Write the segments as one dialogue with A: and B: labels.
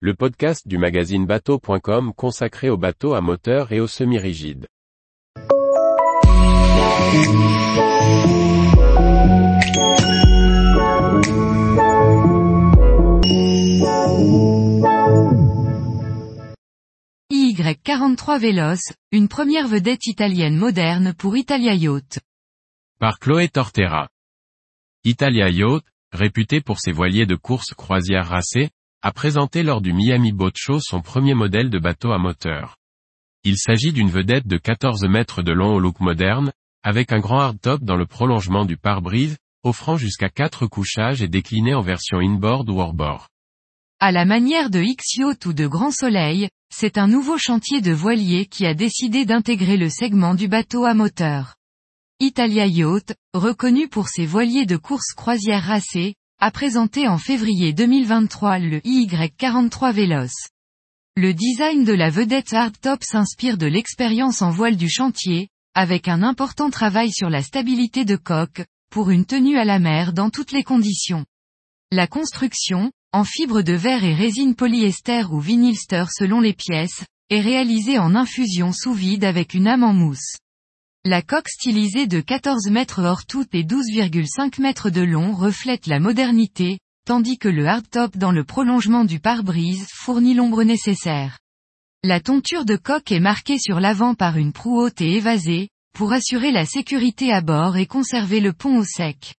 A: le podcast du magazine bateau.com consacré aux bateaux à moteur et aux semi-rigides.
B: Y43 Veloce, une première vedette italienne moderne pour Italia Yacht.
A: Par Chloé Tortera. Italia Yacht, réputé pour ses voiliers de course croisière racée, a présenté lors du Miami Boat Show son premier modèle de bateau à moteur. Il s'agit d'une vedette de 14 mètres de long au look moderne, avec un grand hardtop dans le prolongement du pare-brise, offrant jusqu'à 4 couchages et décliné en version inboard ou hors-bord.
B: À la manière de X-Yacht ou de Grand Soleil, c'est un nouveau chantier de voilier qui a décidé d'intégrer le segment du bateau à moteur. Italia Yacht, reconnu pour ses voiliers de course croisière racés, a présenté en février 2023 le IY43 Veloce. Le design de la vedette hardtop s'inspire de l'expérience en voile du chantier, avec un important travail sur la stabilité de coque, pour une tenue à la mer dans toutes les conditions. La construction, en fibre de verre et résine polyester ou vinylster selon les pièces, est réalisée en infusion sous vide avec une âme en mousse. La coque stylisée de 14 mètres hors tout et 12,5 mètres de long reflète la modernité, tandis que le hardtop dans le prolongement du pare-brise fournit l'ombre nécessaire. La tonture de coque est marquée sur l'avant par une proue haute et évasée, pour assurer la sécurité à bord et conserver le pont au sec.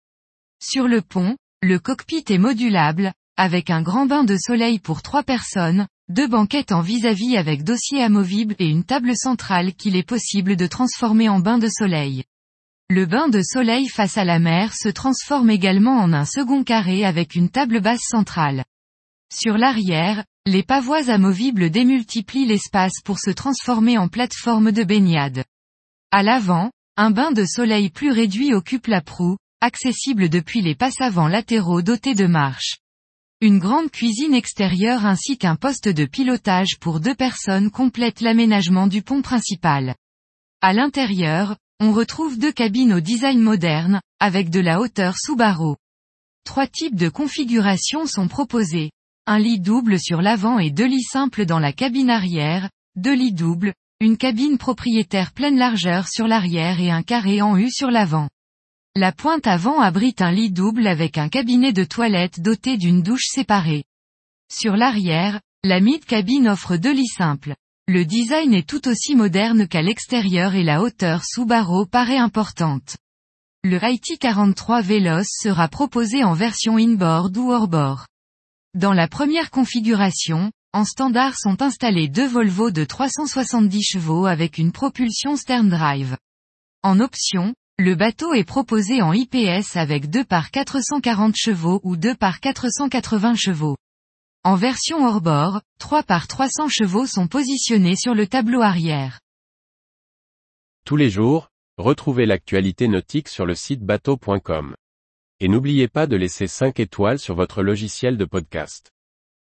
B: Sur le pont, le cockpit est modulable, avec un grand bain de soleil pour trois personnes, deux banquettes en vis-à-vis avec dossier amovible et une table centrale qu'il est possible de transformer en bain de soleil. Le bain de soleil face à la mer se transforme également en un second carré avec une table basse centrale. Sur l'arrière, les pavois amovibles démultiplient l'espace pour se transformer en plateforme de baignade. À l'avant, un bain de soleil plus réduit occupe la proue, accessible depuis les passes-avant latéraux dotés de marches. Une grande cuisine extérieure ainsi qu'un poste de pilotage pour deux personnes complètent l'aménagement du pont principal. À l'intérieur, on retrouve deux cabines au design moderne, avec de la hauteur sous barreau. Trois types de configurations sont proposés. Un lit double sur l'avant et deux lits simples dans la cabine arrière, deux lits doubles, une cabine propriétaire pleine largeur sur l'arrière et un carré en U sur l'avant. La pointe avant abrite un lit double avec un cabinet de toilette doté d'une douche séparée. Sur l'arrière, la mid-cabine offre deux lits simples. Le design est tout aussi moderne qu'à l'extérieur et la hauteur sous barreau paraît importante. Le IT 43 Veloce sera proposé en version inboard ou hors-bord. Dans la première configuration, en standard sont installés deux Volvo de 370 chevaux avec une propulsion stern drive. En option, le bateau est proposé en IPS avec 2 par 440 chevaux ou 2 par 480 chevaux. En version hors-bord, 3 par 300 chevaux sont positionnés sur le tableau arrière.
A: Tous les jours, retrouvez l'actualité nautique sur le site bateau.com. Et n'oubliez pas de laisser 5 étoiles sur votre logiciel de podcast.